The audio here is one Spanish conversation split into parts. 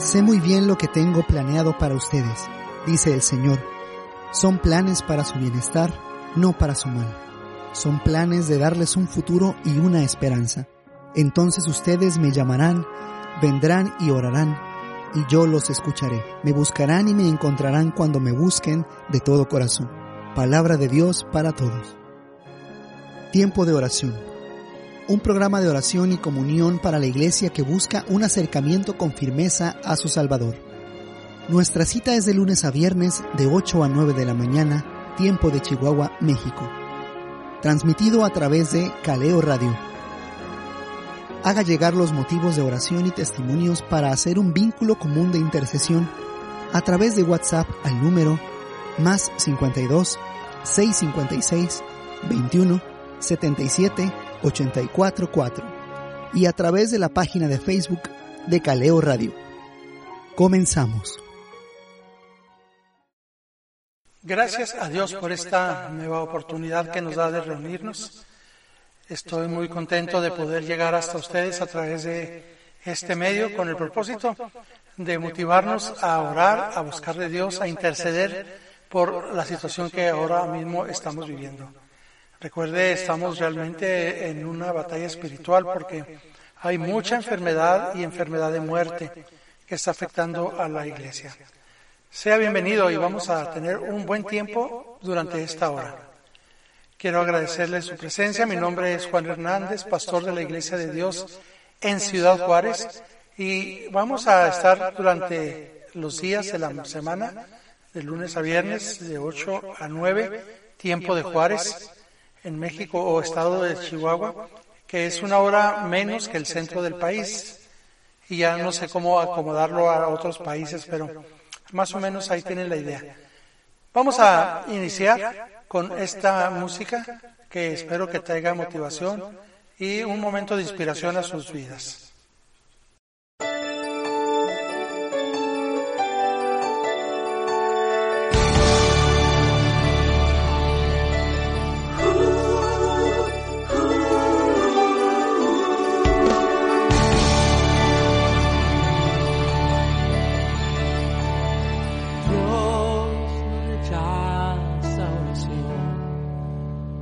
Sé muy bien lo que tengo planeado para ustedes, dice el Señor. Son planes para su bienestar, no para su mal. Son planes de darles un futuro y una esperanza. Entonces ustedes me llamarán, vendrán y orarán, y yo los escucharé. Me buscarán y me encontrarán cuando me busquen de todo corazón. Palabra de Dios para todos. Tiempo de oración. Un programa de oración y comunión para la iglesia que busca un acercamiento con firmeza a su Salvador. Nuestra cita es de lunes a viernes de 8 a 9 de la mañana, tiempo de Chihuahua, México. Transmitido a través de Caleo Radio. Haga llegar los motivos de oración y testimonios para hacer un vínculo común de intercesión a través de WhatsApp al número más 52 656 21 77 844 y a través de la página de Facebook de Caleo Radio. Comenzamos. Gracias a Dios por esta nueva oportunidad que nos da de reunirnos. Estoy muy contento de poder llegar hasta ustedes a través de este medio con el propósito de motivarnos a orar, a buscar de Dios, a interceder por la situación que ahora mismo estamos viviendo. Recuerde, estamos realmente en una batalla espiritual porque hay mucha enfermedad y enfermedad de muerte que está afectando a la iglesia. Sea bienvenido y vamos a tener un buen tiempo durante esta hora. Quiero agradecerle su presencia. Mi nombre es Juan Hernández, pastor de la Iglesia de Dios en Ciudad Juárez y vamos a estar durante los días de la semana de lunes a viernes, de 8 a 9, tiempo de Juárez, en México o estado de Chihuahua, que es una hora menos que el centro del país. Y ya no sé cómo acomodarlo a otros países, pero más o menos ahí tienen la idea. Vamos a iniciar con esta música que espero que traiga motivación y un momento de inspiración a sus vidas.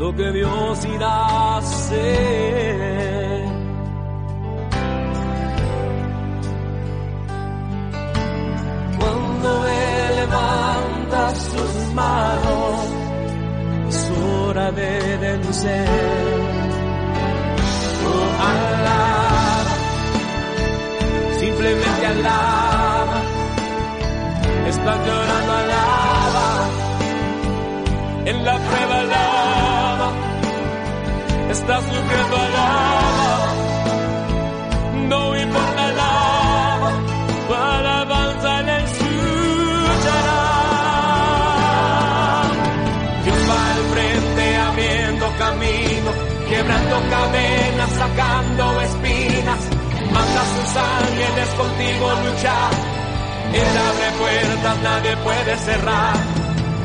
lo que Dios irá a hacer. Cuando Él levanta sus manos, es hora de vencer. Oh, alaba, simplemente alaba, está llorando alaba, en la prueba alaba estás sufriendo alaba, no importa alaba, para avanzar en escuchará. Dios va al frente abriendo camino, quebrando cadenas, sacando espinas, manda sus ángeles contigo luchar. Él abre puertas, nadie puede cerrar.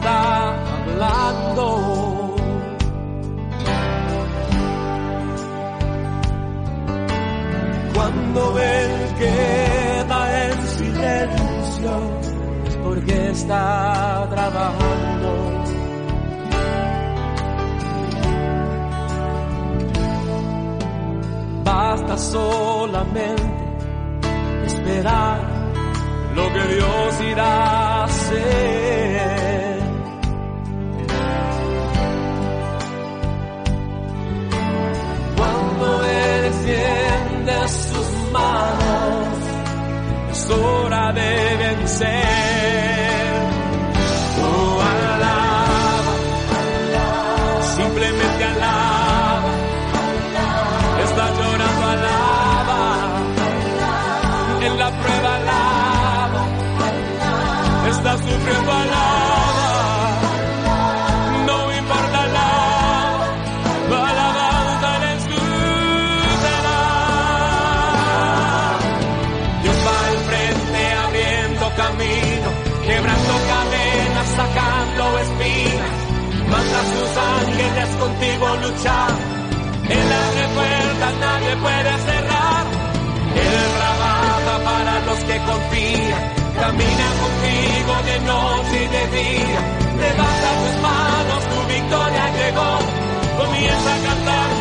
está hablando. Cuando Él queda en silencio, es porque está trabajando. Basta solamente esperar lo que Dios irá a hacer. Hora de vencer. Oh, alaba, simplemente alaba. Está llorando, alaba. En la prueba, alaba. Está sufriendo, alaba. Luchar. Él abre nadie puede cerrar. Él trabaja para los que confían. Camina contigo de noche y de día. Levanta tus manos, tu victoria llegó. Comienza a cantar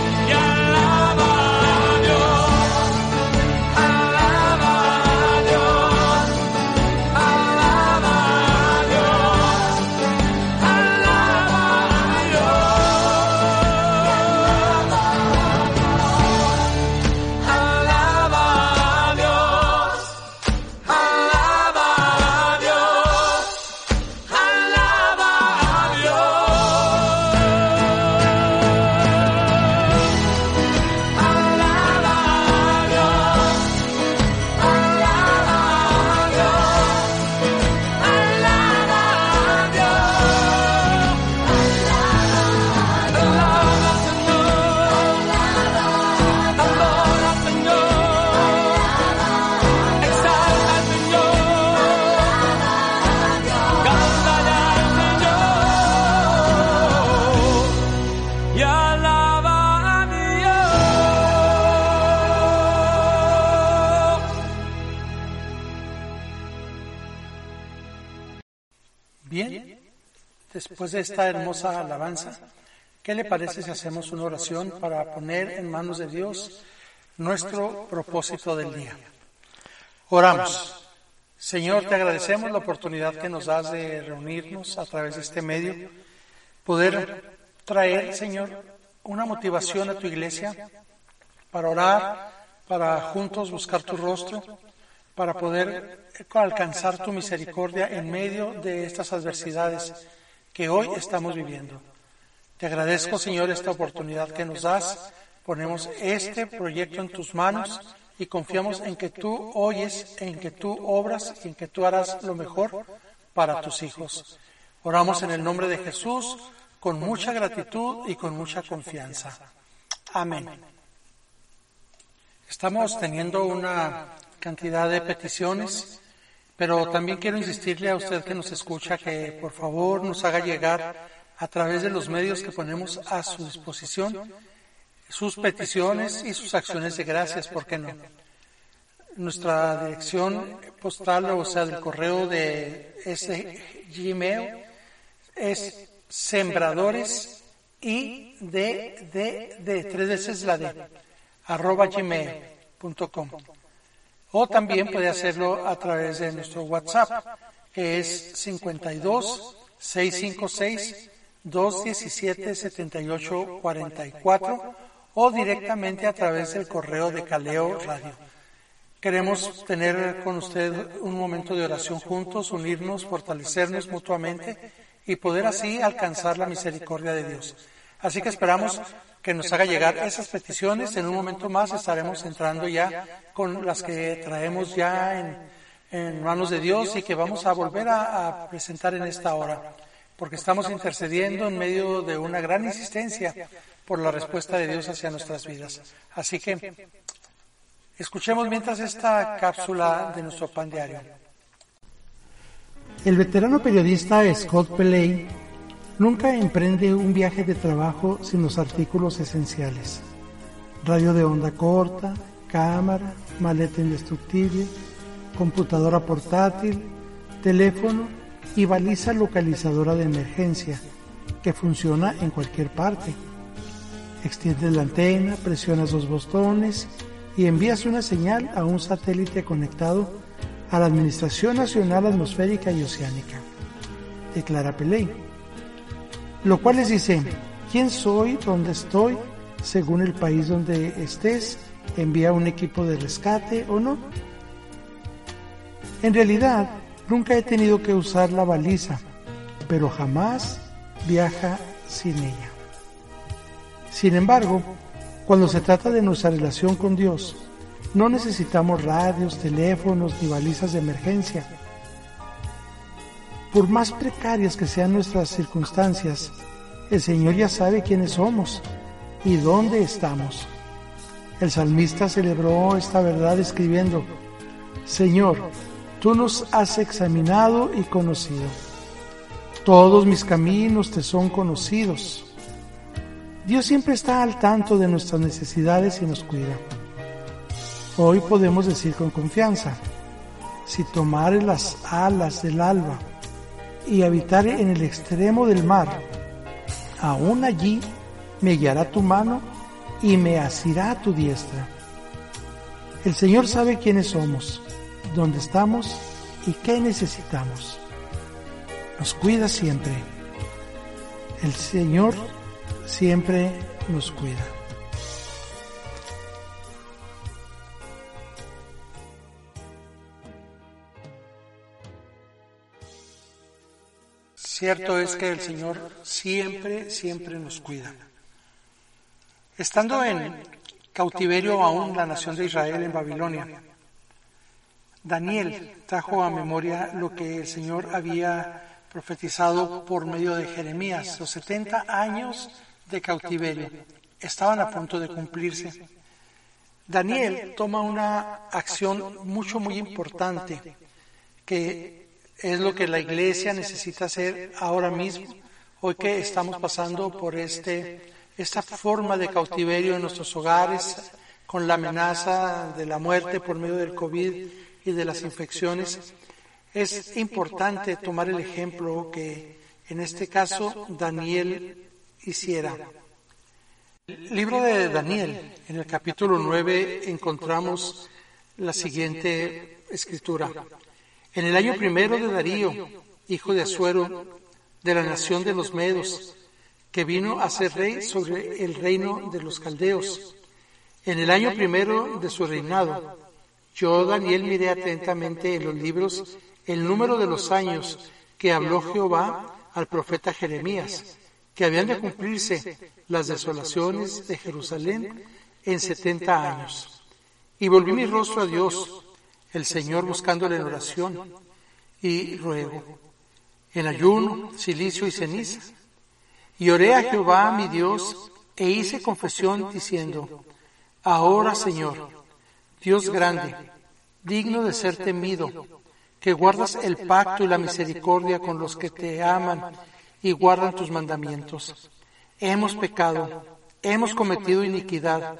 después de esta hermosa alabanza, ¿qué le parece si hacemos una oración para poner en manos de Dios nuestro propósito del día? Oramos. Señor, te agradecemos la oportunidad que nos das de reunirnos a través de este medio, poder traer, Señor, una motivación a tu iglesia para orar, para juntos buscar tu rostro, para poder alcanzar tu misericordia en medio de estas adversidades que hoy estamos viviendo. Te agradezco, Señor, esta oportunidad que nos das. Ponemos este proyecto en tus manos y confiamos en que tú oyes, en que tú obras y en que tú harás lo mejor para tus hijos. Oramos en el nombre de Jesús con mucha gratitud y con mucha confianza. Amén. Estamos teniendo una cantidad de peticiones, pero también quiero insistirle a usted que nos escucha que por favor nos haga llegar a través de los medios que ponemos a su disposición sus peticiones y sus acciones de gracias, ¿por qué no? Nuestra dirección postal, o sea, del correo de ese Gmail es sembradores y de, de, de, tres veces la de, arroba gmail.com. O también puede hacerlo a través de nuestro WhatsApp, que es 52 656 217 78 44 o directamente a través del correo de Caleo Radio. Queremos tener con usted un momento de oración juntos, unirnos, fortalecernos mutuamente y poder así alcanzar la misericordia de Dios. Así que esperamos que nos haga llegar esas peticiones. En un momento más estaremos entrando ya con las que traemos ya en, en manos de Dios y que vamos a volver a, a presentar en esta hora, porque estamos intercediendo en medio de una gran insistencia por la respuesta de Dios hacia nuestras vidas. Así que escuchemos mientras esta cápsula de nuestro pan diario. El veterano periodista Scott Pelley nunca emprende un viaje de trabajo sin los artículos esenciales. Radio de onda corta, cámara, maleta indestructible, computadora portátil, teléfono y baliza localizadora de emergencia que funciona en cualquier parte. Extiendes la antena, presionas los botones y envías una señal a un satélite conectado a la Administración Nacional Atmosférica y Oceánica, declara Peley. Lo cual les dice, ¿quién soy? ¿Dónde estoy? Según el país donde estés, envía un equipo de rescate o no. En realidad, nunca he tenido que usar la baliza, pero jamás viaja sin ella. Sin embargo, cuando se trata de nuestra relación con Dios, no necesitamos radios, teléfonos ni balizas de emergencia. Por más precarias que sean nuestras circunstancias, el Señor ya sabe quiénes somos y dónde estamos. El salmista celebró esta verdad escribiendo, Señor, tú nos has examinado y conocido. Todos mis caminos te son conocidos. Dios siempre está al tanto de nuestras necesidades y nos cuida. Hoy podemos decir con confianza, si tomare las alas del alba y habitar en el extremo del mar, aún allí me guiará tu mano y me asirá a tu diestra. El Señor sabe quiénes somos, dónde estamos y qué necesitamos. Nos cuida siempre. El Señor siempre nos cuida. Cierto es que el Señor siempre, siempre nos cuida. Estando en cautiverio aún la nación de Israel en Babilonia, Daniel trajo a memoria lo que el Señor había profetizado por medio de Jeremías. Los 70 años de cautiverio estaban a punto de cumplirse. Daniel toma una acción mucho, muy importante que es lo que la iglesia necesita hacer ahora mismo, hoy que estamos pasando por este, esta forma de cautiverio en nuestros hogares, con la amenaza de la muerte por medio del COVID y de las infecciones. Es importante tomar el ejemplo que en este caso Daniel hiciera. El libro de Daniel, en el capítulo 9, encontramos la siguiente escritura. En el año primero de Darío, hijo de Asuero, de la nación de los Medos, que vino a ser rey sobre el reino de los caldeos. En el año primero de su reinado, yo, Daniel, miré atentamente en los libros el número de los años que habló Jehová al profeta Jeremías, que habían de cumplirse las desolaciones de Jerusalén en setenta años. Y volví mi rostro a Dios, el Señor buscándole en oración y ruego, en ayuno, silicio y ceniza. Y oré a Jehová mi Dios e hice confesión diciendo, ahora Señor, Dios grande, digno de ser temido, que guardas el pacto y la misericordia con los que te aman y guardan tus mandamientos. Hemos pecado, hemos cometido iniquidad,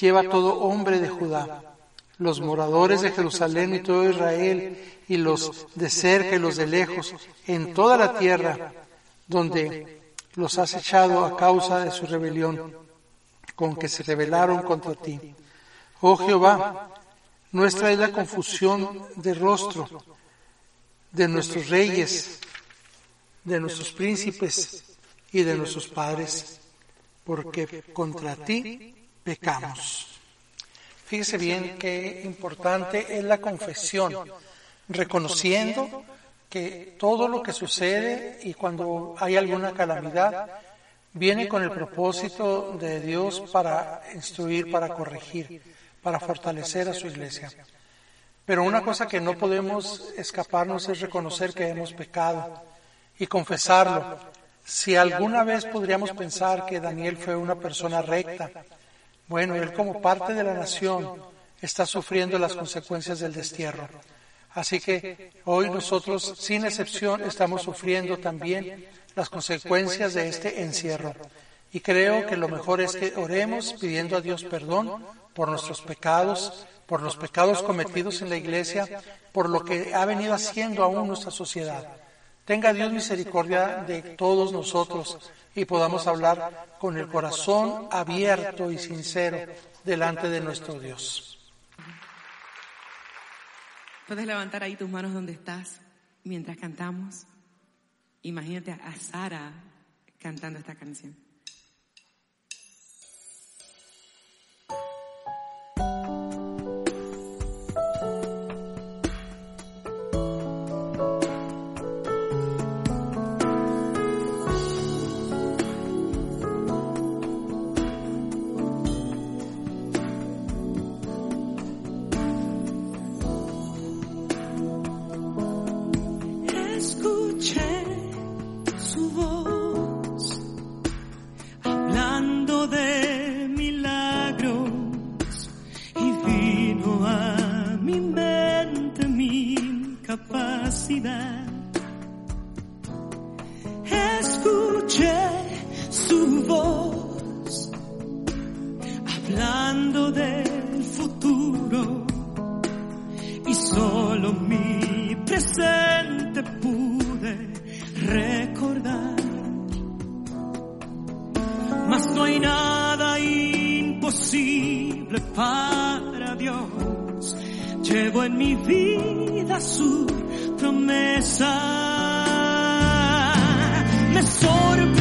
lleva todo hombre de Judá, los moradores de Jerusalén y todo Israel, y los de cerca y los de lejos, en toda la tierra, donde los has echado a causa de su rebelión, con que se rebelaron contra ti. Oh Jehová, nuestra es la confusión de rostro de nuestros reyes, de nuestros príncipes y de nuestros padres, porque contra ti pecamos. Fíjese bien qué importante es la confesión, reconociendo que todo lo que sucede y cuando hay alguna calamidad viene con el propósito de Dios para instruir, para corregir, para fortalecer a su iglesia. Pero una cosa que no podemos escaparnos es reconocer que hemos pecado y confesarlo. Si alguna vez podríamos pensar que Daniel fue una persona recta, bueno, él como parte de la nación está sufriendo las consecuencias del destierro. Así que hoy nosotros, sin excepción, estamos sufriendo también las consecuencias de este encierro. Y creo que lo mejor es que oremos pidiendo a Dios perdón por nuestros pecados, por los pecados cometidos en la iglesia, por lo que ha venido haciendo aún nuestra sociedad. Tenga Dios misericordia de todos nosotros y podamos hablar con el corazón abierto y sincero delante de nuestro Dios. Puedes levantar ahí tus manos donde estás mientras cantamos. Imagínate a Sara cantando esta canción. Imposible para Dios. Llevo en mi vida su promesa. Me sorprendió.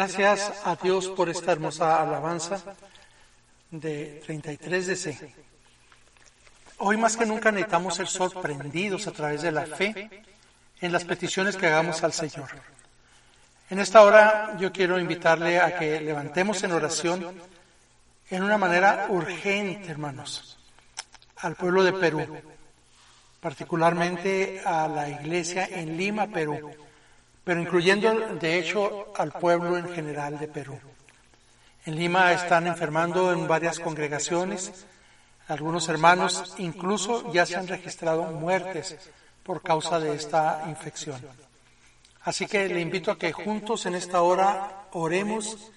Gracias a Dios por esta hermosa alabanza de 33 de C. Hoy más que nunca necesitamos ser sorprendidos a través de la fe en las peticiones que hagamos al Señor. En esta hora yo quiero invitarle a que levantemos en oración en una manera urgente, hermanos, al pueblo de Perú, particularmente a la iglesia en Lima, Perú, pero incluyendo de hecho al pueblo en general de Perú. En Lima están enfermando en varias congregaciones, algunos hermanos incluso ya se han registrado muertes por causa de esta infección. Así que le invito a que juntos en esta hora oremos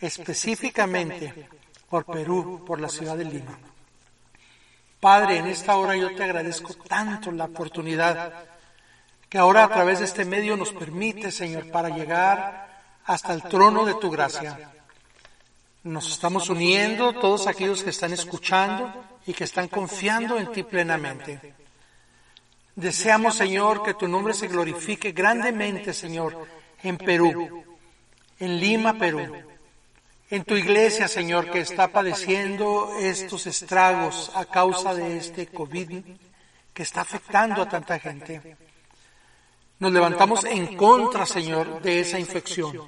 específicamente por Perú, por la ciudad de Lima. Padre, en esta hora yo te agradezco tanto la oportunidad que ahora a través de este medio nos permite, Señor, para llegar hasta el trono de tu gracia. Nos estamos uniendo todos aquellos que están escuchando y que están confiando en ti plenamente. Deseamos, Señor, que tu nombre se glorifique grandemente, Señor, en Perú, en Lima, Perú, en tu iglesia, Señor, que está padeciendo estos estragos a causa de este COVID que está afectando a tanta gente. Nos levantamos en contra, Señor, de esa infección.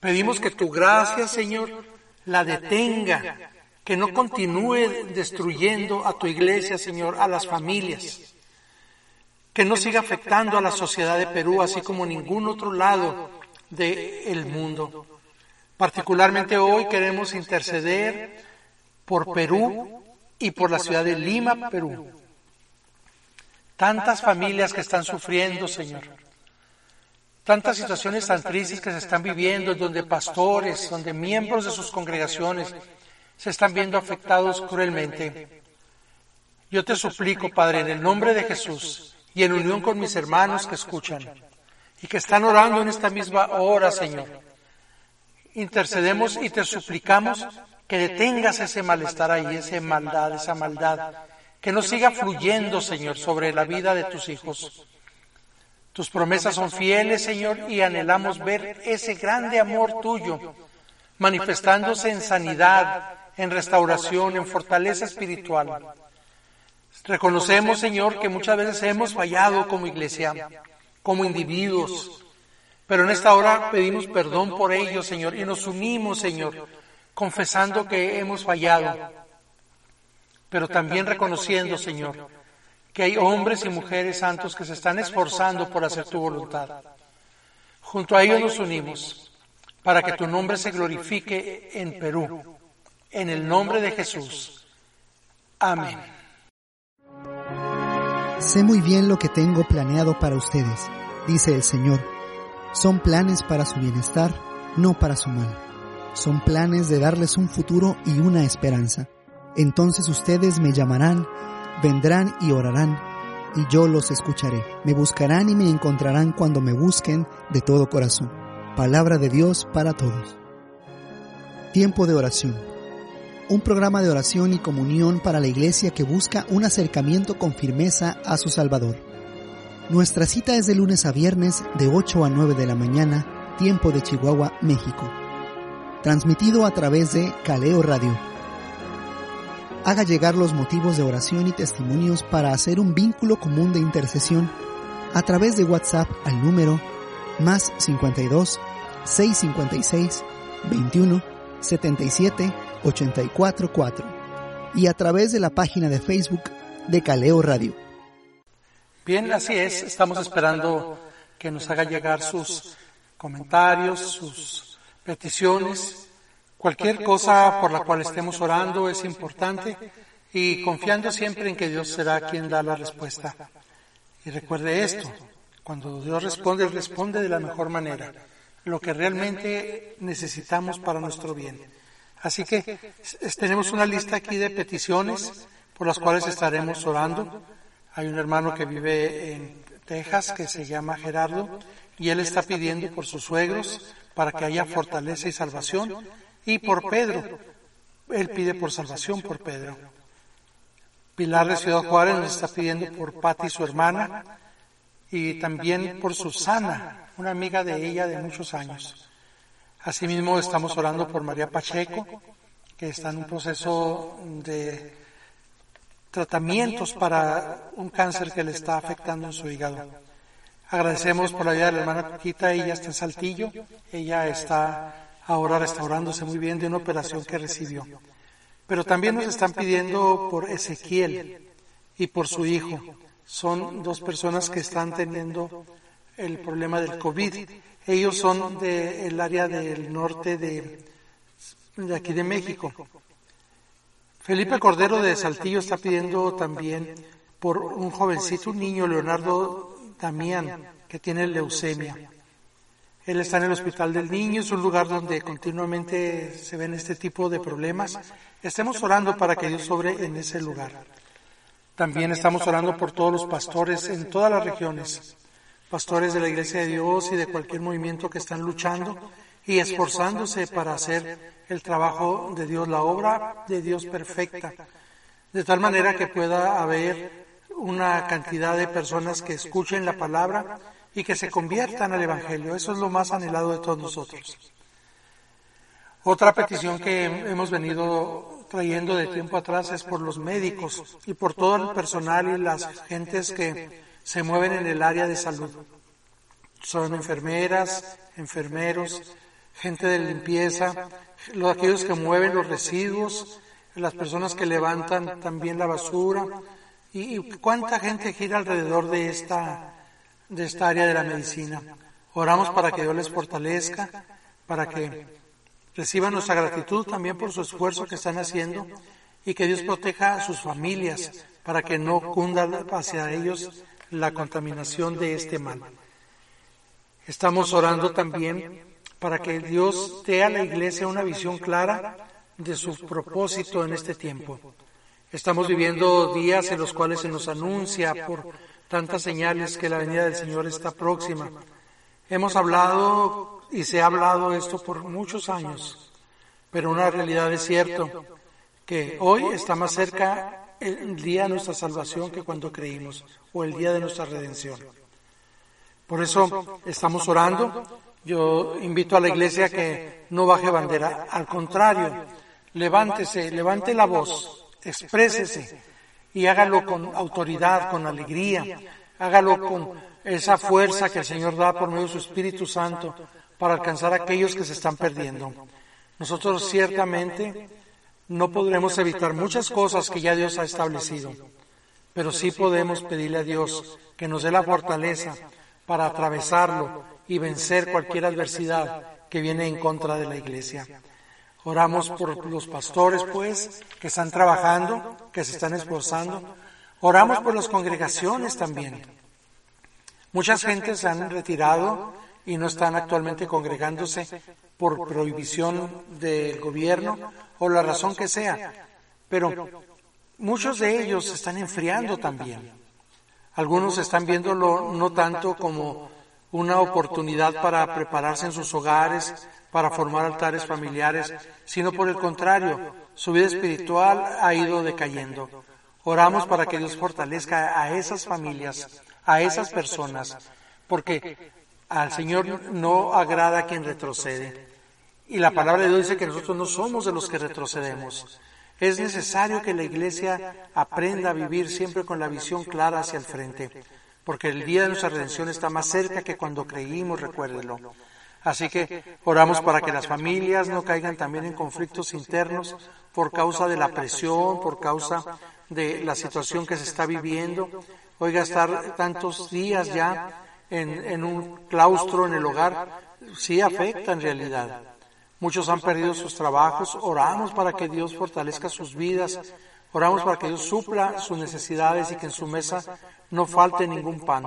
Pedimos que tu gracia, Señor, la detenga, que no continúe destruyendo a tu iglesia, Señor, a las familias que no siga afectando a la sociedad de Perú, así como ningún otro lado del mundo. Particularmente hoy queremos interceder por Perú y por la ciudad de Lima, Perú. Tantas familias que están sufriendo, Señor. Tantas situaciones tan tristes que se están viviendo, donde pastores, donde miembros de sus congregaciones se están viendo afectados cruelmente. Yo te suplico, Padre, en el nombre de Jesús, y en unión con mis hermanos que escuchan y que están orando en esta misma hora, Señor. Intercedemos y te suplicamos que detengas ese malestar ahí, esa maldad, esa maldad, que no siga fluyendo, Señor, sobre la vida de tus hijos. Tus promesas son fieles, Señor, y anhelamos ver ese grande amor tuyo manifestándose en sanidad, en restauración, en fortaleza espiritual. Reconocemos, Señor, que muchas veces hemos fallado como iglesia, como individuos, pero en esta hora pedimos perdón por ello, Señor, y nos unimos, Señor, confesando que hemos fallado, pero también reconociendo, Señor, que hay hombres y mujeres santos que se están esforzando por hacer tu voluntad. Junto a ellos nos unimos para que tu nombre se glorifique en Perú, en el nombre de Jesús. Amén. Sé muy bien lo que tengo planeado para ustedes, dice el Señor. Son planes para su bienestar, no para su mal. Son planes de darles un futuro y una esperanza. Entonces ustedes me llamarán, vendrán y orarán, y yo los escucharé. Me buscarán y me encontrarán cuando me busquen de todo corazón. Palabra de Dios para todos. Tiempo de oración un programa de oración y comunión para la iglesia que busca un acercamiento con firmeza a su Salvador. Nuestra cita es de lunes a viernes de 8 a 9 de la mañana, tiempo de Chihuahua, México. Transmitido a través de Caleo Radio. Haga llegar los motivos de oración y testimonios para hacer un vínculo común de intercesión a través de WhatsApp al número más 52 656 21 77 844 y a través de la página de Facebook de Caleo Radio. Bien, así es. Estamos esperando que nos haga llegar sus comentarios, sus peticiones. Cualquier cosa por la cual estemos orando es importante y confiando siempre en que Dios será quien da la respuesta. Y recuerde esto, cuando Dios responde, responde de la mejor manera, lo que realmente necesitamos para nuestro bien. Así que tenemos una lista aquí de peticiones por las cuales estaremos orando. Hay un hermano que vive en Texas que se llama Gerardo y él está pidiendo por sus suegros para que haya fortaleza y salvación y por Pedro. Él pide por salvación por Pedro. Pilar de Ciudad Juárez nos está pidiendo por Patti, su hermana, y también por Susana, una amiga de ella de muchos años. Asimismo, estamos orando por María Pacheco, que está en un proceso de tratamientos para un cáncer que le está afectando en su hígado. Agradecemos por la vida de la hermana Coquita, ella está en Saltillo, ella está ahora restaurándose muy bien de una operación que recibió. Pero también nos están pidiendo por Ezequiel y por su hijo. Son dos personas que están teniendo el problema del COVID. Ellos son del área del norte de, de aquí de México. Felipe Cordero de Saltillo está pidiendo también por un jovencito, un niño, Leonardo Damián, que tiene leucemia. Él está en el Hospital del Niño, es un lugar donde continuamente se ven este tipo de problemas. Estemos orando para que Dios sobre en ese lugar. También estamos orando por todos los pastores en todas las regiones, pastores de la Iglesia de Dios y de cualquier movimiento que están luchando y esforzándose para hacer el trabajo de Dios, la obra de Dios perfecta, de tal manera que pueda haber una cantidad de personas que escuchen la palabra y que se conviertan al Evangelio. Eso es lo más anhelado de todos nosotros. Otra petición que hemos venido trayendo de tiempo atrás es por los médicos y por todo el personal y las gentes que se mueven en el área de salud. Son enfermeras, enfermeros, gente de limpieza, los, aquellos que mueven los residuos, las personas que levantan también la basura. ¿Y, y cuánta gente gira alrededor de esta, de esta área de la medicina? Oramos para que Dios les fortalezca, para que reciban nuestra gratitud también por su esfuerzo que están haciendo y que Dios proteja a sus familias para que no cunda hacia ellos la contaminación de este mal. Estamos orando también para que Dios dé a la iglesia una visión clara de su propósito en este tiempo. Estamos viviendo días en los cuales se nos anuncia por tantas señales que la venida del Señor está próxima. Hemos hablado y se ha hablado esto por muchos años, pero una realidad es cierto, que hoy está más cerca el día de nuestra salvación que cuando creímos, o el día de nuestra redención. Por eso estamos orando. Yo invito a la iglesia que no baje bandera, al contrario, levántese, levante la voz, exprésese y hágalo con autoridad, con alegría, hágalo con esa fuerza que el Señor da por medio de su Espíritu Santo para alcanzar a aquellos que se están perdiendo. Nosotros ciertamente no podremos evitar muchas cosas que ya Dios ha establecido, pero sí podemos pedirle a Dios que nos dé la fortaleza para atravesarlo y vencer cualquier adversidad que viene en contra de la iglesia. Oramos por los pastores, pues, que están trabajando, que se están esforzando. Oramos por las congregaciones también. Muchas gentes se han retirado y no están actualmente congregándose por prohibición del gobierno o la razón que sea. Pero muchos de ellos se están enfriando también. Algunos están viéndolo no tanto como una oportunidad para prepararse en sus hogares, para formar altares familiares, sino por el contrario, su vida espiritual ha ido decayendo. Oramos para que Dios fortalezca a esas familias, a esas personas, porque al Señor no agrada quien retrocede. Y la palabra de Dios dice que nosotros no somos de los que retrocedemos. Es necesario que la iglesia aprenda a vivir siempre con la visión clara hacia el frente, porque el día de nuestra redención está más cerca que cuando creímos, recuérdelo. Así que oramos para que las familias no caigan también en conflictos internos por causa de la presión, por causa de la situación que se está viviendo. Oiga, estar tantos días ya en, en un claustro en el hogar sí afecta en realidad. Muchos han perdido sus trabajos. Oramos para que Dios fortalezca sus vidas, Oramos para que Dios supla sus necesidades y que en su mesa no falte ningún pan.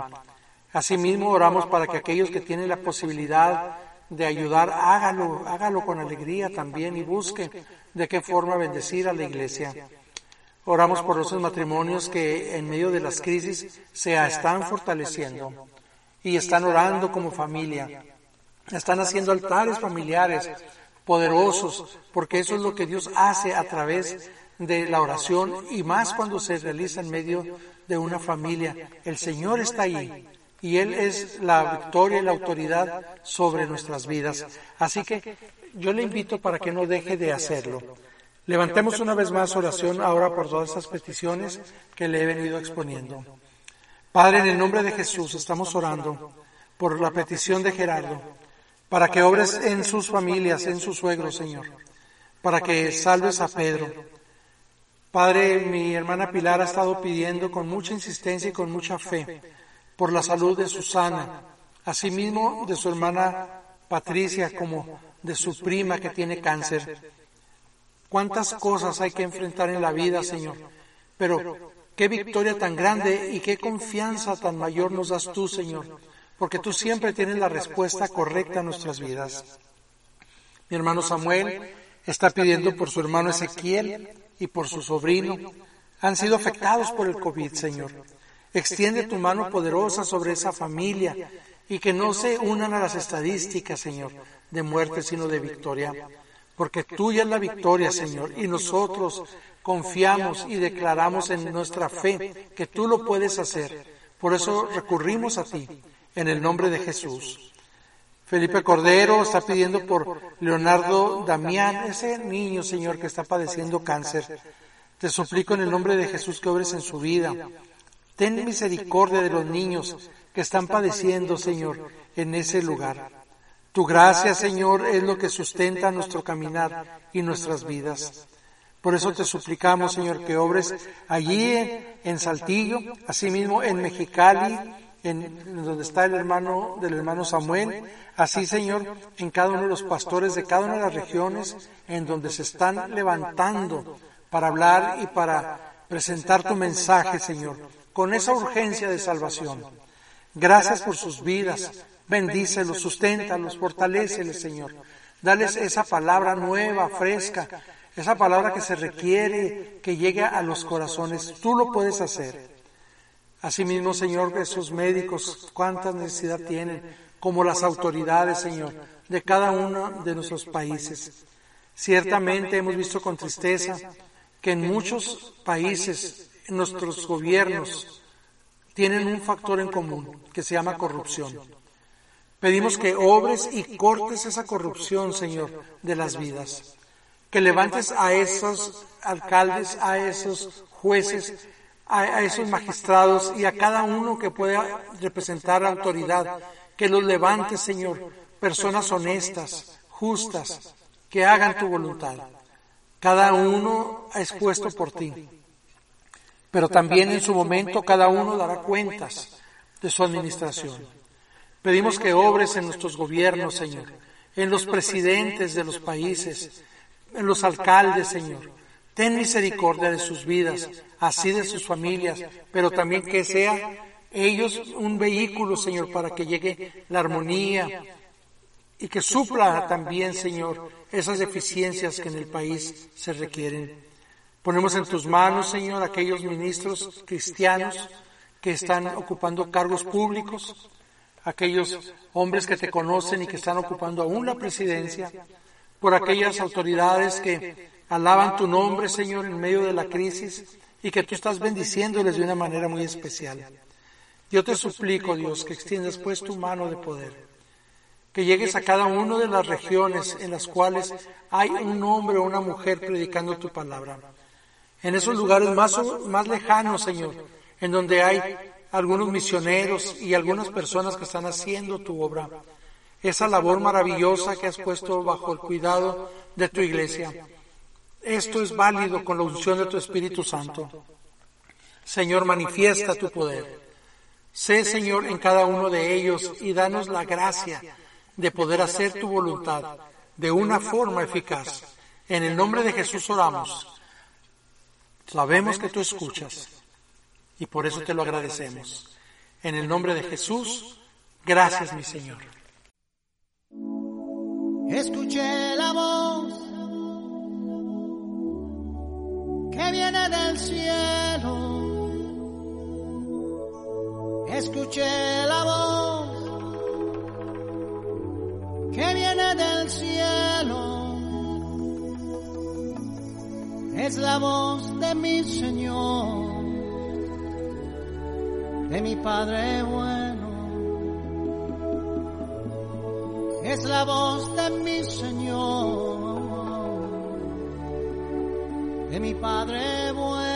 Asimismo, oramos para que aquellos que tienen la posibilidad de ayudar, hágalo, hágalo con alegría también y busquen de qué forma bendecir a la iglesia. Oramos por esos matrimonios que en medio de las crisis se están fortaleciendo y están orando como familia. Están haciendo altares familiares poderosos, porque eso es lo que Dios hace a través de la oración y más cuando se realiza en medio de una familia. El Señor está ahí y Él es la victoria y la autoridad sobre nuestras vidas. Así que yo le invito para que no deje de hacerlo. Levantemos una vez más oración ahora por todas esas peticiones que le he venido exponiendo. Padre, en el nombre de Jesús estamos orando por la petición de Gerardo, para que obres en sus familias, en sus suegros, Señor, para que salves a Pedro. Padre, mi hermana Pilar ha estado pidiendo con mucha insistencia y con mucha fe por la salud de Susana, asimismo de su hermana Patricia como de su prima que tiene cáncer. Cuántas cosas hay que enfrentar en la vida, Señor, pero qué victoria tan grande y qué confianza tan mayor nos das tú, Señor, porque tú siempre tienes la respuesta correcta a nuestras vidas. Mi hermano Samuel está pidiendo por su hermano Ezequiel y por su sobrino. Han sido afectados por el COVID, Señor. Extiende tu mano poderosa sobre esa familia y que no se unan a las estadísticas, Señor, de muerte, sino de victoria. Porque tuya es la victoria, Señor, y nosotros confiamos y declaramos en nuestra fe que tú lo puedes hacer. Por eso recurrimos a ti, en el nombre de Jesús. Felipe Cordero está pidiendo por Leonardo Damián, ese niño, Señor, que está padeciendo cáncer. Te suplico en el nombre de Jesús que obres en su vida. Ten misericordia de los niños que están padeciendo, Señor, en ese lugar. Tu gracia, Señor, es lo que sustenta nuestro caminar y nuestras vidas. Por eso te suplicamos, Señor, que obres allí en, Saltillo, asimismo en Mexicali, en donde está el hermano del hermano Samuel, así, Señor, en cada uno de los pastores de cada una de las regiones en donde se están levantando para hablar y para presentar tu mensaje, Señor, con esa urgencia de salvación. Gracias por sus vidas. Bendícelos, susténtalos, fortaléceles, Señor. Dales esa palabra nueva, fresca, esa palabra que se requiere que llegue a los corazones. Tú lo puedes hacer. Asimismo, Señor, esos médicos, cuánta necesidad tienen, como las autoridades, Señor, de cada uno de nuestros países. Ciertamente hemos visto con tristeza que en muchos países nuestros gobiernos tienen un factor en común que se llama corrupción. Pedimos que obres y cortes esa corrupción, Señor, de las vidas. Que levantes a esos alcaldes, a esos jueces, a, esos magistrados y a cada uno que pueda representar autoridad. Que los levantes, Señor, personas honestas, justas, que hagan tu voluntad. Cada uno ha expuesto por ti pero también en su momento cada uno dará cuentas de su administración. Pedimos que obres en nuestros gobiernos, Señor, en los presidentes de los países, en los alcaldes, Señor. Ten misericordia de sus vidas, así de sus familias, pero también que sea ellos un vehículo, Señor, para que llegue la armonía y que supla también, Señor, esas deficiencias que en el país se requieren. Ponemos en tus manos, Señor, aquellos ministros cristianos que están ocupando cargos públicos, aquellos hombres que te conocen y que están ocupando aún la presidencia, por aquellas autoridades que alaban tu nombre, Señor, en medio de la crisis y que tú estás bendiciéndoles de una manera muy especial. Yo te suplico, Dios, que extiendas pues tu mano de poder, que llegues a cada una de las regiones en las cuales hay un hombre o una mujer predicando tu palabra en esos lugares más, más lejanos, Señor, en donde hay algunos misioneros y algunas personas que están haciendo tu obra. Esa labor maravillosa que has puesto bajo el cuidado de tu iglesia. Esto es válido con la unción de tu Espíritu Santo. Señor, manifiesta tu poder. Sé, Señor, en cada uno de ellos y danos la gracia de poder hacer tu voluntad de una forma eficaz. En el nombre de Jesús oramos. Sabemos que tú escuchas y por eso te lo agradecemos. En el nombre de Jesús, gracias mi Señor. Escuché la voz que viene del cielo. Escuché la voz que viene del cielo. Es la voz de mi Señor, de mi Padre bueno. Es la voz de mi Señor de mi Padre bueno.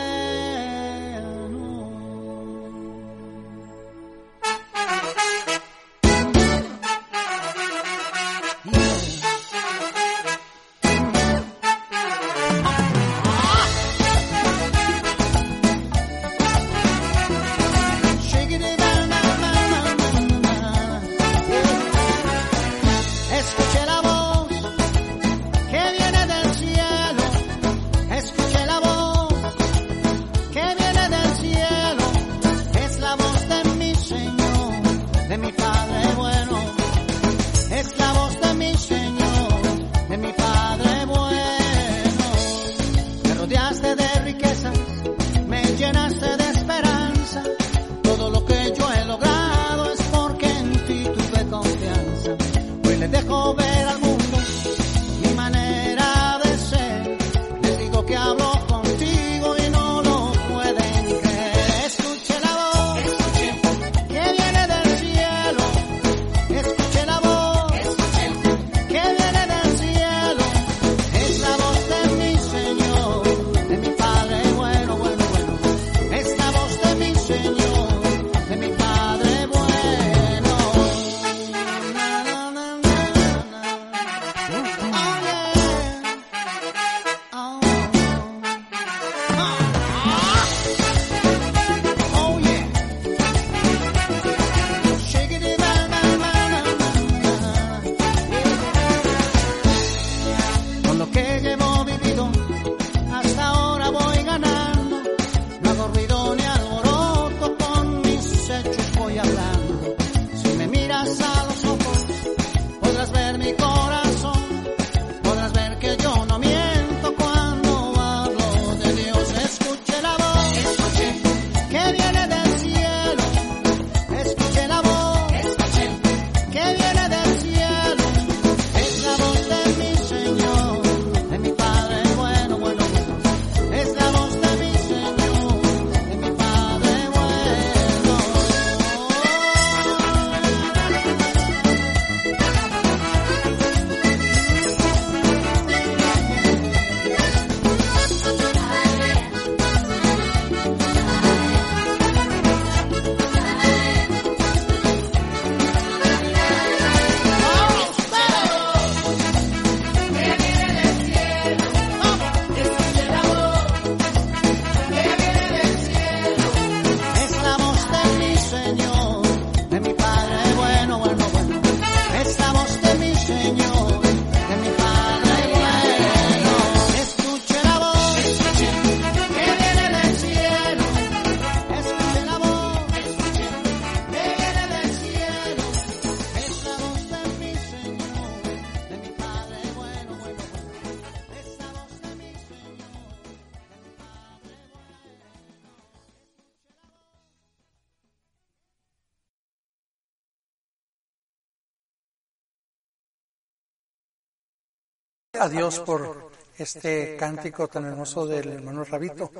Dios por este cántico tan hermoso del hermano Rabito.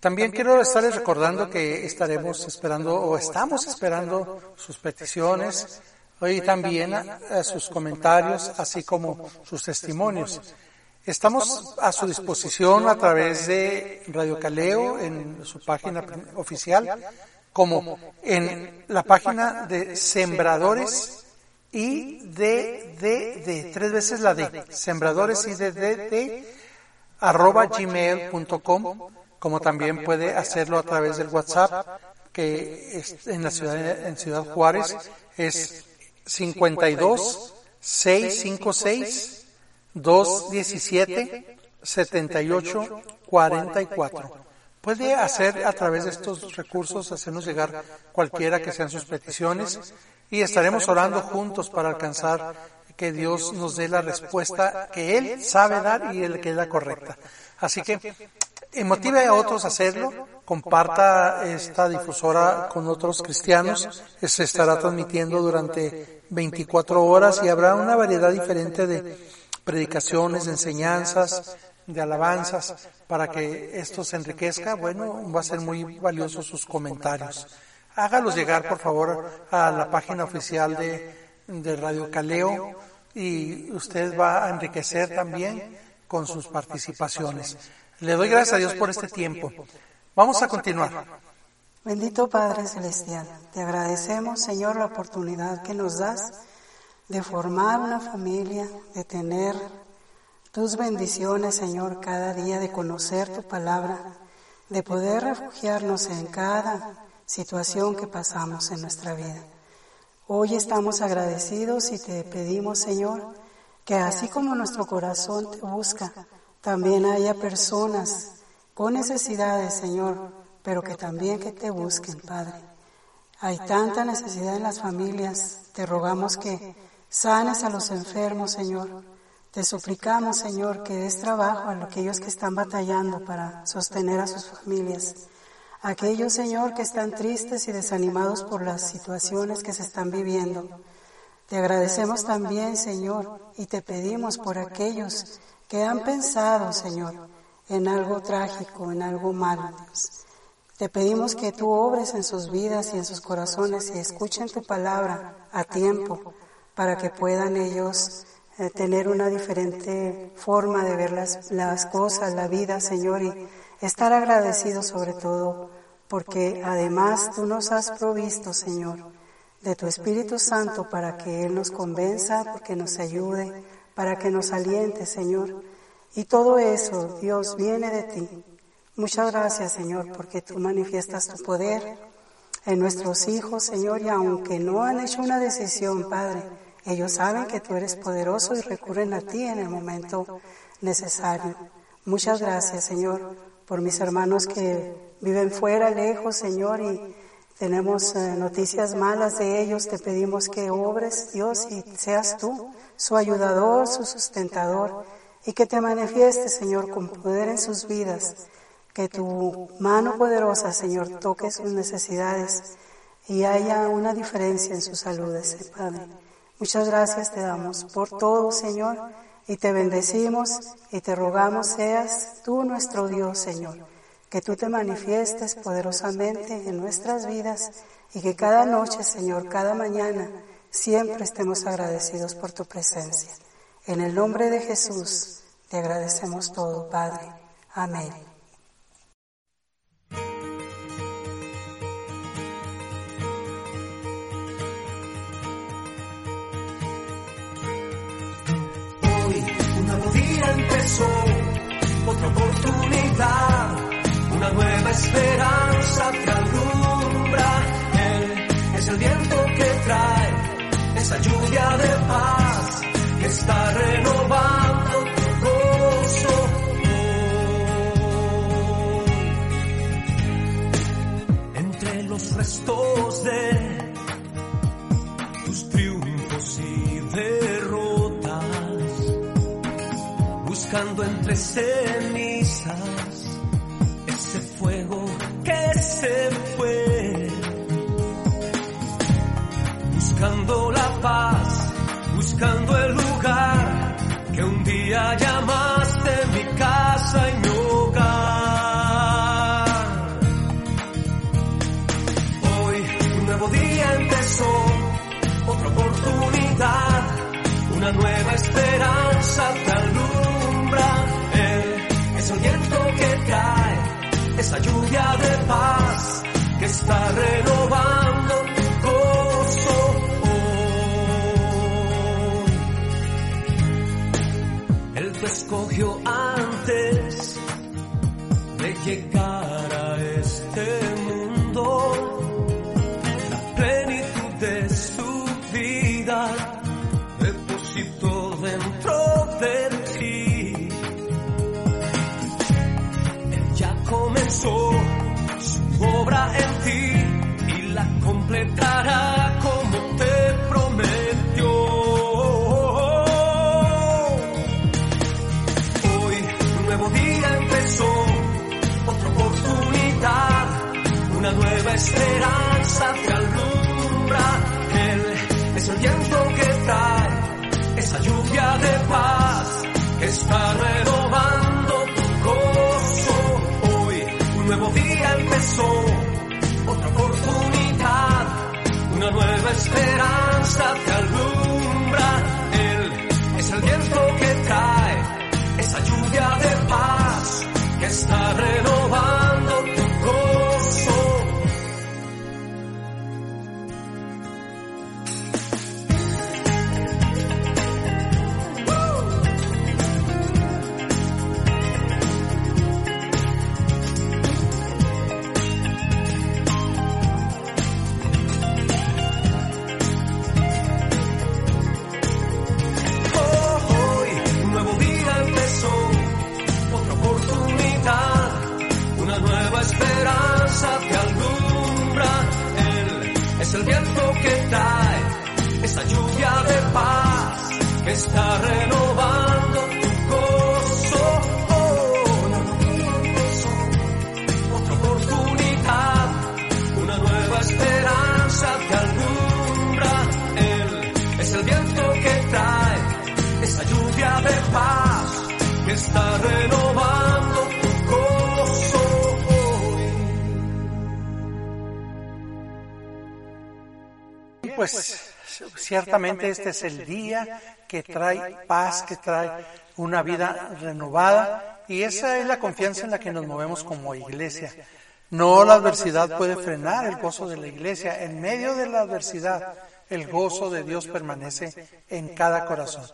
También quiero estarles recordando que estaremos esperando o estamos esperando sus peticiones y también sus comentarios, así como sus testimonios. Estamos a su disposición a través de Radio Caleo en su página oficial, como en la página de Sembradores I, D, D, D, tres veces la D, sembradores I, D, D, D, arroba gmail.com, como también puede hacerlo a través del WhatsApp, que es en la ciudad, en Ciudad Juárez es 52 656 217 78 44. Puede hacer a través de estos recursos, hacernos llegar cualquiera que sean sus peticiones y estaremos orando juntos para alcanzar que Dios nos dé la respuesta que Él sabe dar y el que es la correcta. Así que motive a otros a hacerlo, comparta esta difusora con otros cristianos, se estará transmitiendo durante 24 horas y habrá una variedad diferente de predicaciones, de enseñanzas, de alabanzas, para que esto se enriquezca, bueno, va a ser muy valioso sus comentarios. Hágalos llegar, por favor, a la página oficial de, de Radio Caleo y usted va a enriquecer también con sus participaciones. Le doy gracias a Dios por este tiempo. Vamos a continuar. Bendito Padre Celestial, te agradecemos, Señor, la oportunidad que nos das de formar una familia, de tener tus bendiciones, Señor, cada día, de conocer tu palabra, de poder refugiarnos en cada situación que pasamos en nuestra vida. Hoy estamos agradecidos y te pedimos, Señor, que así como nuestro corazón te busca, también haya personas con necesidades, Señor, pero que también que te busquen, Padre. Hay tanta necesidad en las familias, te rogamos que sanes a los enfermos, Señor. Te suplicamos, Señor, que des trabajo a aquellos que están batallando para sostener a sus familias. Aquellos, Señor, que están tristes y desanimados por las situaciones que se están viviendo. Te agradecemos también, Señor, y te pedimos por aquellos que han pensado, Señor, en algo trágico, en algo malo. Te pedimos que tú obres en sus vidas y en sus corazones y escuchen tu palabra a tiempo para que puedan ellos eh, tener una diferente forma de ver las, las cosas, la vida, Señor, y estar agradecidos sobre todo, porque además tú nos has provisto, Señor, de tu Espíritu Santo para que Él nos convenza, porque nos ayude, para que nos aliente, Señor. Y todo eso, Dios, viene de ti. Muchas gracias, Señor, porque tú manifiestas tu poder en nuestros hijos, Señor, y aunque no han hecho una decisión, Padre, ellos saben que tú eres poderoso y recurren a ti en el momento necesario. Muchas gracias, Señor, por mis hermanos que viven fuera, lejos, Señor, y tenemos eh, noticias malas de ellos. Te pedimos que obres, Dios, y seas tú su ayudador, su sustentador, y que te manifiestes, Señor, con poder en sus vidas. Que tu mano poderosa, Señor, toque sus necesidades y haya una diferencia en su salud, ese Padre. Muchas gracias te damos por todo, Señor, y te bendecimos y te rogamos seas tú nuestro Dios, Señor, que tú te manifiestes poderosamente en nuestras vidas y que cada noche, Señor, cada mañana, siempre estemos agradecidos por tu presencia. En el nombre de Jesús te agradecemos todo, Padre. Amén. Otra oportunidad, una nueva esperanza que alumbra. Él es el viento que trae esa lluvia de paz que está renovando tu gozo. Entre los restos de buscando entre cenizas ese fuego que se fue, buscando la paz, buscando el lugar que un día llamaste mi casa y mi hogar. Hoy un nuevo día empezó, otra oportunidad, una nueva esperanza que trae esa lluvia de paz que está renovando gozo. hoy. Él te escogió antes de llegar a este como te prometió. Hoy un nuevo día empezó, otra oportunidad, una nueva esperanza ciertamente este es el día que trae paz, que trae una vida renovada y esa es la confianza en la que nos movemos como iglesia. No la adversidad puede frenar el gozo de la iglesia. En medio de la adversidad, el gozo de Dios permanece en cada corazón.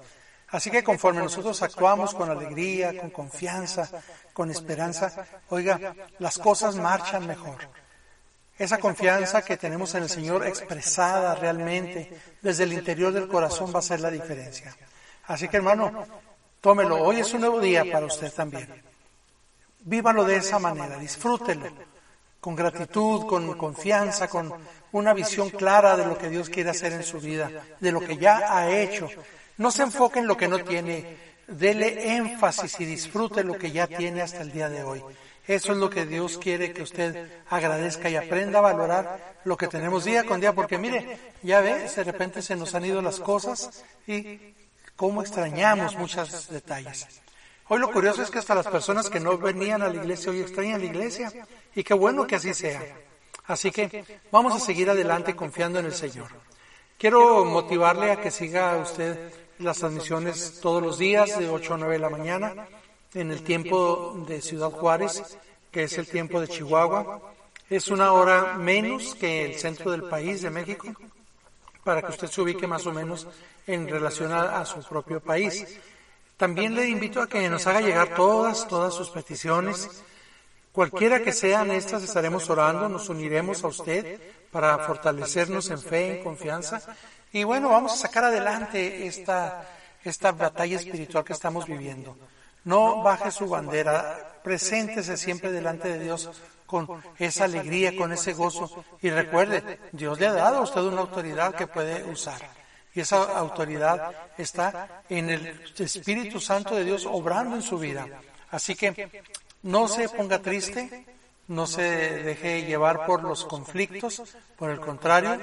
Así que conforme nosotros actuamos con alegría, con confianza, con esperanza, oiga, las cosas marchan mejor. Esa confianza que tenemos en el Señor expresada realmente desde el interior del corazón va a ser la diferencia. Así que hermano, tómelo. Hoy es un nuevo día para usted también. Vívalo de esa manera, disfrútelo con gratitud, con confianza, con una visión clara de lo que Dios quiere hacer en su vida, de lo que ya ha hecho. No se enfoque en lo que no tiene, dele énfasis y disfrute lo que ya tiene hasta el día de hoy. Eso es lo que Dios quiere que usted agradezca y aprenda a valorar lo que tenemos día con día, porque mire, ya ve, de repente se nos han ido las cosas y cómo extrañamos muchos detalles. Hoy lo curioso es que hasta las personas que no venían a la iglesia hoy extrañan la iglesia y qué bueno que así sea. Así que vamos a seguir adelante confiando en el Señor. Quiero motivarle a que siga usted las transmisiones todos los días de 8 a 9 de la mañana en el tiempo de Ciudad Juárez, que es el tiempo de Chihuahua. Es una hora menos que el centro del país de México, para que usted se ubique más o menos en relación a, a su propio país. También le invito a que nos haga llegar todas, todas sus peticiones. Cualquiera que sean estas, estaremos orando, nos uniremos a usted para fortalecernos en fe, en confianza. Y bueno, vamos a sacar adelante esta, esta batalla espiritual que estamos viviendo. No baje su bandera, preséntese siempre delante de Dios con esa alegría, con ese gozo. Y recuerde, Dios le ha dado a usted una autoridad que puede usar. Y esa autoridad está en el Espíritu Santo de Dios obrando en su vida. Así que no se ponga triste, no se deje llevar por los conflictos, por el contrario,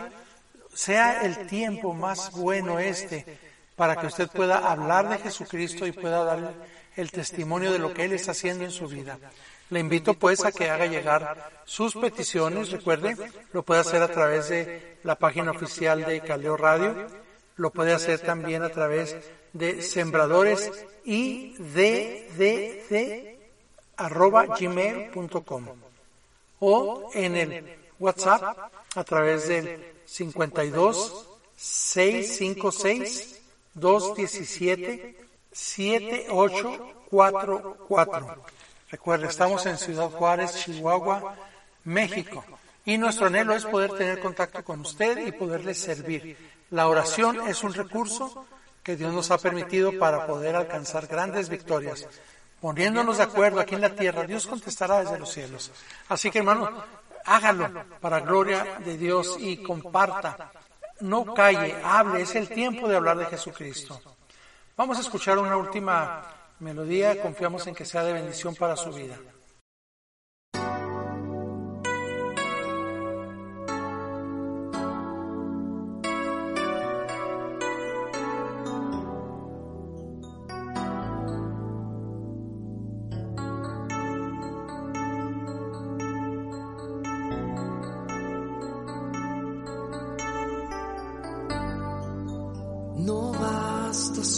sea el tiempo más bueno este para que usted pueda hablar de Jesucristo y pueda darle el testimonio de lo que Él está haciendo en su vida. Le invito pues a que haga llegar sus peticiones, recuerde, lo puede hacer a través de la página oficial de Caleo Radio, lo puede hacer también a través de sembradores y arroba gmail.com o en el WhatsApp a través del 52 656 217 7844. Recuerde, estamos en Ciudad Juárez, Chihuahua, México. Y nuestro anhelo es poder tener contacto con usted y poderle servir. La oración es un recurso que Dios nos ha permitido para poder alcanzar grandes victorias. Poniéndonos de acuerdo aquí en la tierra, Dios contestará desde los cielos. Así que hermano, hágalo para gloria de Dios y comparta. No calle, hable, es el tiempo de hablar de Jesucristo. Vamos a escuchar una última melodía, confiamos en que sea de bendición para su vida.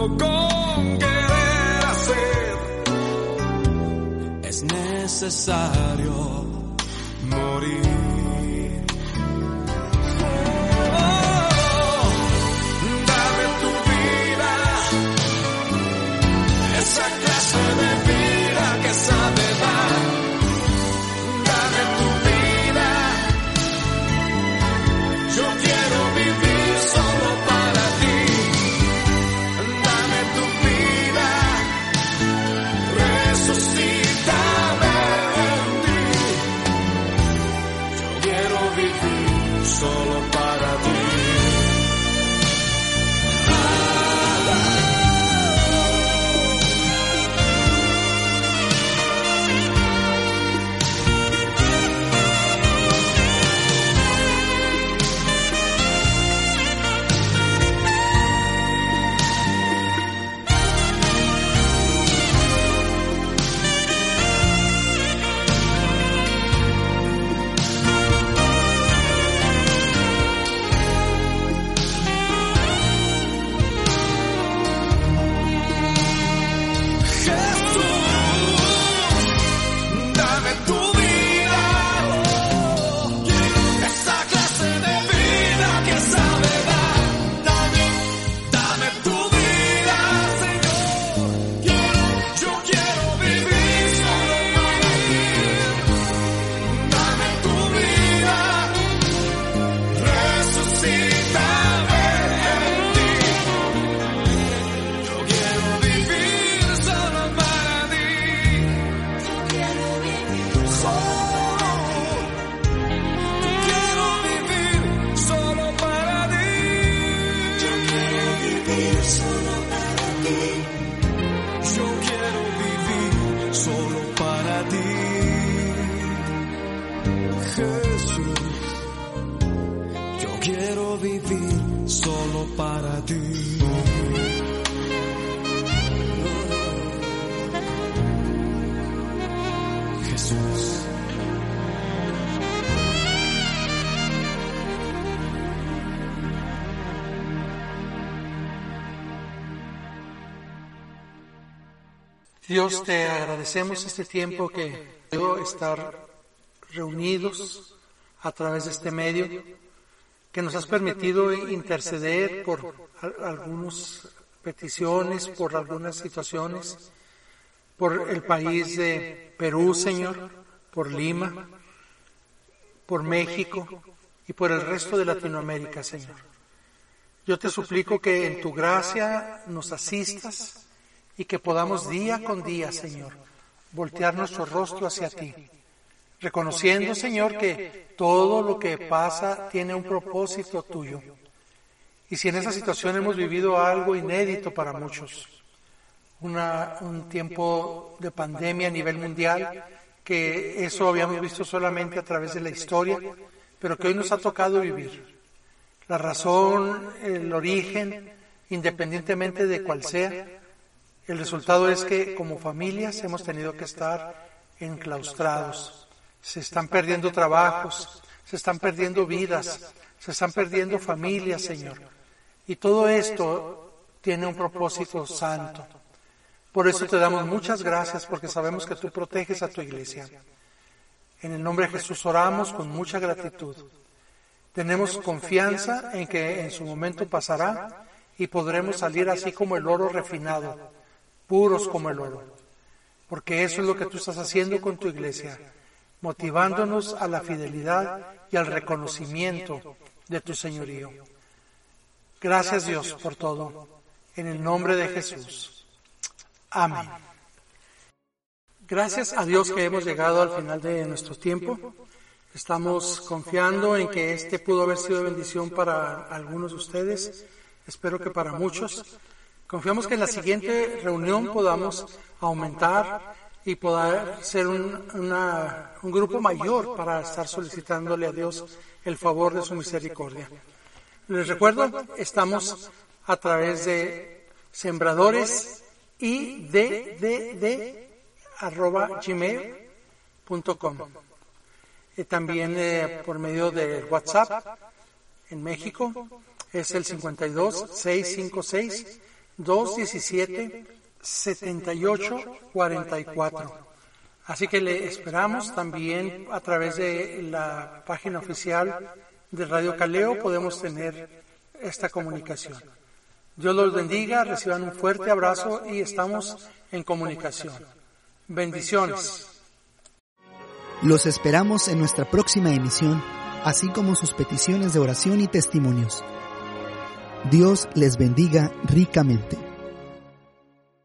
solo con querer hacer es necesario morir. Dios, te agradecemos este tiempo que puedo estar reunidos a través de este medio, que nos has permitido interceder por algunas peticiones, por algunas situaciones, por el país de Perú, Señor, por Lima, por México y por el resto de Latinoamérica, Señor. Yo te suplico que en tu gracia nos asistas y que podamos día con día, Señor, voltear nuestro rostro hacia ti, reconociendo, Señor, que todo lo que pasa tiene un propósito tuyo. Y si en esa situación hemos vivido algo inédito para muchos, un tiempo de pandemia a nivel mundial, que eso habíamos visto solamente a través de la historia, pero que hoy nos ha tocado vivir. La razón, el origen, independientemente de cuál sea, el resultado es que como familias hemos tenido que estar enclaustrados. Se están perdiendo trabajos, se están perdiendo vidas, se están perdiendo familias, Señor. Y todo esto tiene un propósito santo. Por eso te damos muchas gracias porque sabemos que tú proteges a tu iglesia. En el nombre de Jesús oramos con mucha gratitud. Tenemos confianza en que en su momento pasará y podremos salir así como el oro refinado puros como el oro. Porque eso es lo que tú estás haciendo con tu iglesia, motivándonos a la fidelidad y al reconocimiento de tu señorío. Gracias Dios por todo. En el nombre de Jesús. Amén. Gracias a Dios que hemos llegado al final de nuestro tiempo. Estamos confiando en que este pudo haber sido bendición para algunos de ustedes. Espero que para muchos. Confiamos que en la siguiente reunión podamos aumentar y poder ser un, un, grupo mayor para estar solicitándole a Dios el favor de su misericordia. Les recuerdo, estamos a través de sembradores y de, de, de arroba gmail.com. Y también eh, por medio de WhatsApp en México es el 52 656 217 78 44. Así que le esperamos también a través de la página oficial de Radio Caleo podemos tener esta comunicación. Dios los bendiga, reciban un fuerte abrazo y estamos en comunicación. Bendiciones. Los esperamos en nuestra próxima emisión, así como sus peticiones de oración y testimonios. Dios les bendiga ricamente.